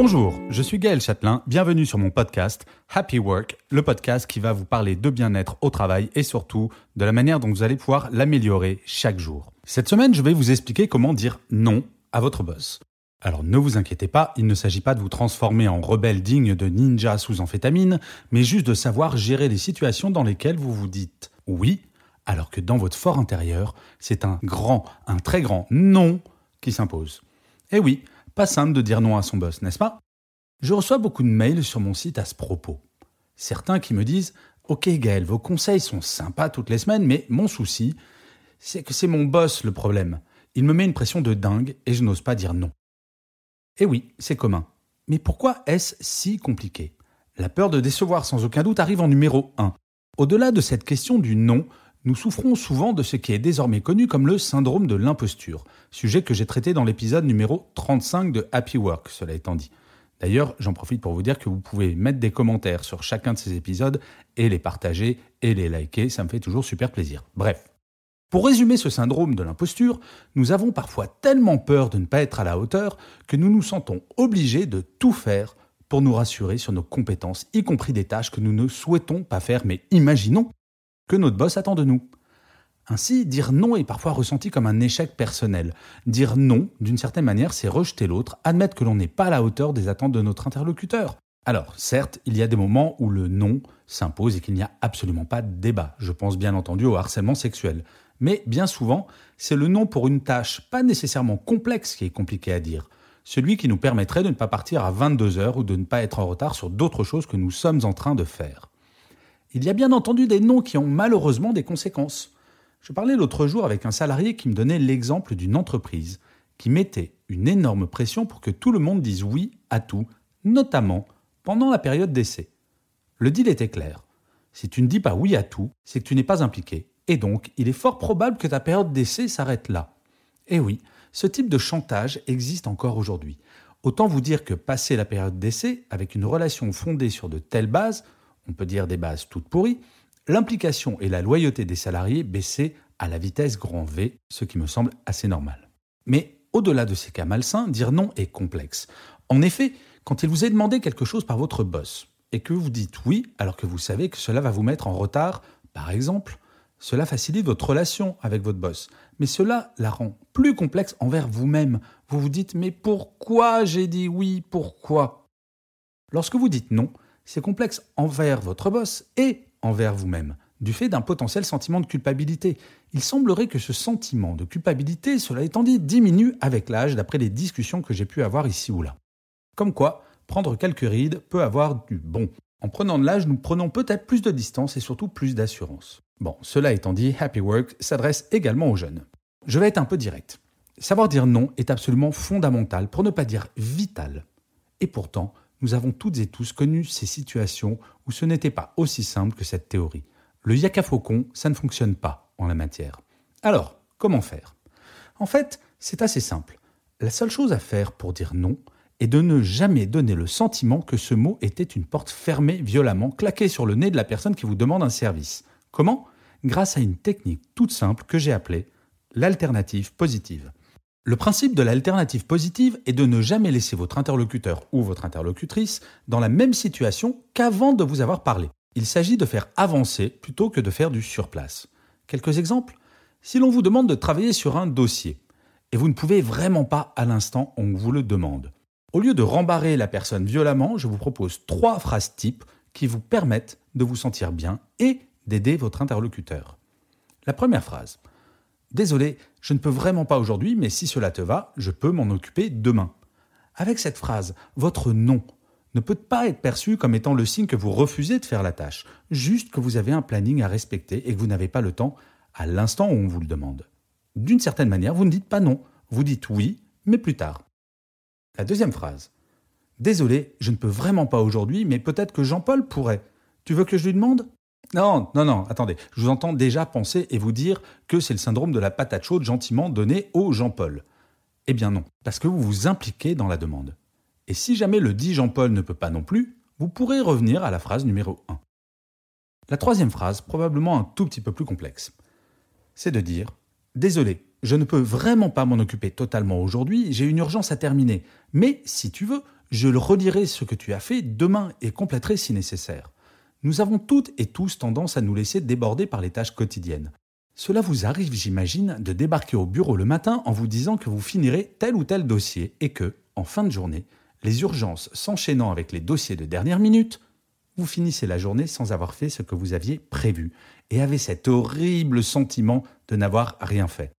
Bonjour, je suis Gaël Châtelain, bienvenue sur mon podcast Happy Work, le podcast qui va vous parler de bien-être au travail et surtout de la manière dont vous allez pouvoir l'améliorer chaque jour. Cette semaine, je vais vous expliquer comment dire non à votre boss. Alors ne vous inquiétez pas, il ne s'agit pas de vous transformer en rebelle digne de ninja sous amphétamine, mais juste de savoir gérer les situations dans lesquelles vous vous dites oui, alors que dans votre fort intérieur, c'est un grand, un très grand non qui s'impose. Et oui, pas simple de dire non à son boss, n'est-ce pas? Je reçois beaucoup de mails sur mon site à ce propos. Certains qui me disent Ok Gaël, vos conseils sont sympas toutes les semaines, mais mon souci, c'est que c'est mon boss le problème. Il me met une pression de dingue et je n'ose pas dire non. Eh oui, c'est commun. Mais pourquoi est-ce si compliqué? La peur de décevoir sans aucun doute arrive en numéro 1. Au-delà de cette question du non, nous souffrons souvent de ce qui est désormais connu comme le syndrome de l'imposture, sujet que j'ai traité dans l'épisode numéro 35 de Happy Work, cela étant dit. D'ailleurs, j'en profite pour vous dire que vous pouvez mettre des commentaires sur chacun de ces épisodes et les partager et les liker, ça me fait toujours super plaisir. Bref. Pour résumer ce syndrome de l'imposture, nous avons parfois tellement peur de ne pas être à la hauteur que nous nous sentons obligés de tout faire pour nous rassurer sur nos compétences, y compris des tâches que nous ne souhaitons pas faire, mais imaginons que notre boss attend de nous. Ainsi, dire non est parfois ressenti comme un échec personnel. Dire non, d'une certaine manière, c'est rejeter l'autre, admettre que l'on n'est pas à la hauteur des attentes de notre interlocuteur. Alors, certes, il y a des moments où le non s'impose et qu'il n'y a absolument pas de débat. Je pense bien entendu au harcèlement sexuel. Mais bien souvent, c'est le non pour une tâche pas nécessairement complexe qui est compliqué à dire. Celui qui nous permettrait de ne pas partir à 22 heures ou de ne pas être en retard sur d'autres choses que nous sommes en train de faire. Il y a bien entendu des noms qui ont malheureusement des conséquences. Je parlais l'autre jour avec un salarié qui me donnait l'exemple d'une entreprise qui mettait une énorme pression pour que tout le monde dise oui à tout, notamment pendant la période d'essai. Le deal était clair. Si tu ne dis pas oui à tout, c'est que tu n'es pas impliqué et donc, il est fort probable que ta période d'essai s'arrête là. Et oui, ce type de chantage existe encore aujourd'hui. Autant vous dire que passer la période d'essai, avec une relation fondée sur de telles bases, on peut dire des bases toutes pourries, l'implication et la loyauté des salariés baissaient à la vitesse grand V, ce qui me semble assez normal. Mais au-delà de ces cas malsains, dire non est complexe. En effet, quand il vous est demandé quelque chose par votre boss, et que vous dites oui alors que vous savez que cela va vous mettre en retard, par exemple, cela facilite votre relation avec votre boss, mais cela la rend plus complexe envers vous-même. Vous vous dites mais pourquoi j'ai dit oui? Pourquoi? Lorsque vous dites non, c'est complexe envers votre boss et envers vous-même, du fait d'un potentiel sentiment de culpabilité. Il semblerait que ce sentiment de culpabilité, cela étant dit, diminue avec l'âge d'après les discussions que j'ai pu avoir ici ou là. Comme quoi, prendre quelques rides peut avoir du bon. En prenant de l'âge, nous prenons peut-être plus de distance et surtout plus d'assurance. Bon, cela étant dit, Happy Work s'adresse également aux jeunes. Je vais être un peu direct. Savoir dire non est absolument fondamental, pour ne pas dire vital. Et pourtant, nous avons toutes et tous connu ces situations où ce n'était pas aussi simple que cette théorie. Le yaka faucon, ça ne fonctionne pas en la matière. Alors, comment faire? En fait, c'est assez simple. La seule chose à faire pour dire non est de ne jamais donner le sentiment que ce mot était une porte fermée violemment, claquée sur le nez de la personne qui vous demande un service. Comment? Grâce à une technique toute simple que j'ai appelée l'alternative positive. Le principe de l'alternative positive est de ne jamais laisser votre interlocuteur ou votre interlocutrice dans la même situation qu'avant de vous avoir parlé. Il s'agit de faire avancer plutôt que de faire du surplace. Quelques exemples Si l'on vous demande de travailler sur un dossier, et vous ne pouvez vraiment pas à l'instant on vous le demande, au lieu de rembarrer la personne violemment, je vous propose trois phrases types qui vous permettent de vous sentir bien et d'aider votre interlocuteur. La première phrase. Désolé, je ne peux vraiment pas aujourd'hui, mais si cela te va, je peux m'en occuper demain. Avec cette phrase, votre non ne peut pas être perçu comme étant le signe que vous refusez de faire la tâche, juste que vous avez un planning à respecter et que vous n'avez pas le temps à l'instant où on vous le demande. D'une certaine manière, vous ne dites pas non, vous dites oui, mais plus tard. La deuxième phrase. Désolé, je ne peux vraiment pas aujourd'hui, mais peut-être que Jean-Paul pourrait. Tu veux que je lui demande? Non, non, non, attendez. Je vous entends déjà penser et vous dire que c'est le syndrome de la patate chaude gentiment donné au Jean-Paul. Eh bien non, parce que vous vous impliquez dans la demande. Et si jamais le dit Jean-Paul ne peut pas non plus, vous pourrez revenir à la phrase numéro 1. La troisième phrase, probablement un tout petit peu plus complexe, c'est de dire Désolé, je ne peux vraiment pas m'en occuper totalement aujourd'hui, j'ai une urgence à terminer, mais si tu veux, je le redirai ce que tu as fait demain et compléterai si nécessaire. Nous avons toutes et tous tendance à nous laisser déborder par les tâches quotidiennes. Cela vous arrive, j'imagine, de débarquer au bureau le matin en vous disant que vous finirez tel ou tel dossier et que, en fin de journée, les urgences s'enchaînant avec les dossiers de dernière minute, vous finissez la journée sans avoir fait ce que vous aviez prévu et avez cet horrible sentiment de n'avoir rien fait.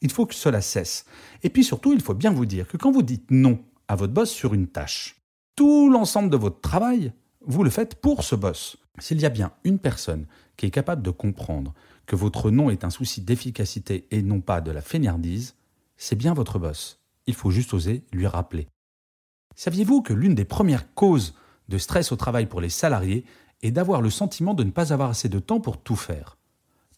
Il faut que cela cesse. Et puis surtout, il faut bien vous dire que quand vous dites non à votre boss sur une tâche, tout l'ensemble de votre travail, vous le faites pour ce boss. S'il y a bien une personne qui est capable de comprendre que votre non est un souci d'efficacité et non pas de la fainéantise, c'est bien votre boss. Il faut juste oser lui rappeler. Saviez-vous que l'une des premières causes de stress au travail pour les salariés est d'avoir le sentiment de ne pas avoir assez de temps pour tout faire?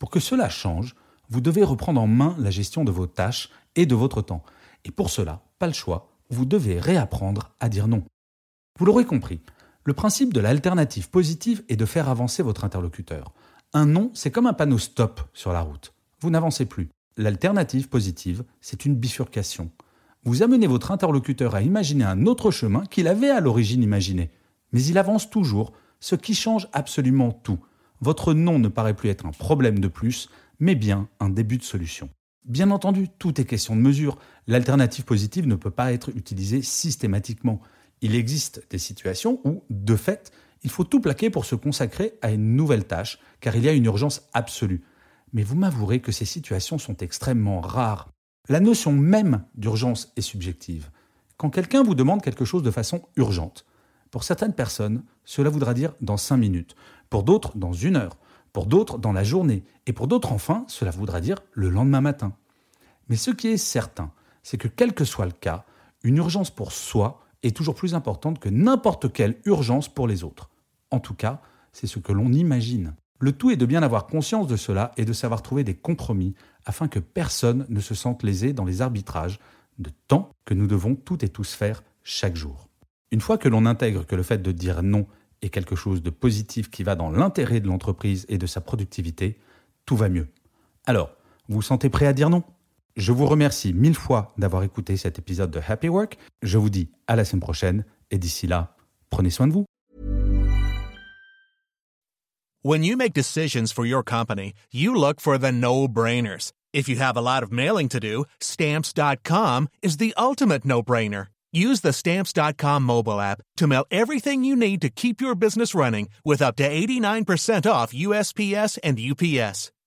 Pour que cela change, vous devez reprendre en main la gestion de vos tâches et de votre temps. Et pour cela, pas le choix, vous devez réapprendre à dire non. Vous l'aurez compris, le principe de l'alternative positive est de faire avancer votre interlocuteur. Un non, c'est comme un panneau stop sur la route. Vous n'avancez plus. L'alternative positive, c'est une bifurcation vous amenez votre interlocuteur à imaginer un autre chemin qu'il avait à l'origine imaginé. Mais il avance toujours, ce qui change absolument tout. Votre non ne paraît plus être un problème de plus, mais bien un début de solution. Bien entendu, tout est question de mesure. L'alternative positive ne peut pas être utilisée systématiquement. Il existe des situations où, de fait, il faut tout plaquer pour se consacrer à une nouvelle tâche, car il y a une urgence absolue. Mais vous m'avouerez que ces situations sont extrêmement rares. La notion même d'urgence est subjective. Quand quelqu'un vous demande quelque chose de façon urgente, pour certaines personnes, cela voudra dire dans cinq minutes, pour d'autres dans une heure, pour d'autres dans la journée, et pour d'autres enfin, cela voudra dire le lendemain matin. Mais ce qui est certain, c'est que quel que soit le cas, une urgence pour soi est toujours plus importante que n'importe quelle urgence pour les autres. En tout cas, c'est ce que l'on imagine. Le tout est de bien avoir conscience de cela et de savoir trouver des compromis afin que personne ne se sente lésé dans les arbitrages de temps que nous devons toutes et tous faire chaque jour. Une fois que l'on intègre que le fait de dire non est quelque chose de positif qui va dans l'intérêt de l'entreprise et de sa productivité, tout va mieux. Alors, vous vous sentez prêt à dire non? Je vous remercie mille fois d'avoir écouté cet épisode de Happy Work. Je vous dis à la semaine prochaine et d'ici là, prenez soin de vous. When you make decisions for your company, you look for the no-brainers. If you have a lot of mailing to do, stamps.com is the ultimate no-brainer. Use the stamps.com mobile app to mail everything you need to keep your business running with up to 89% off USPS and UPS.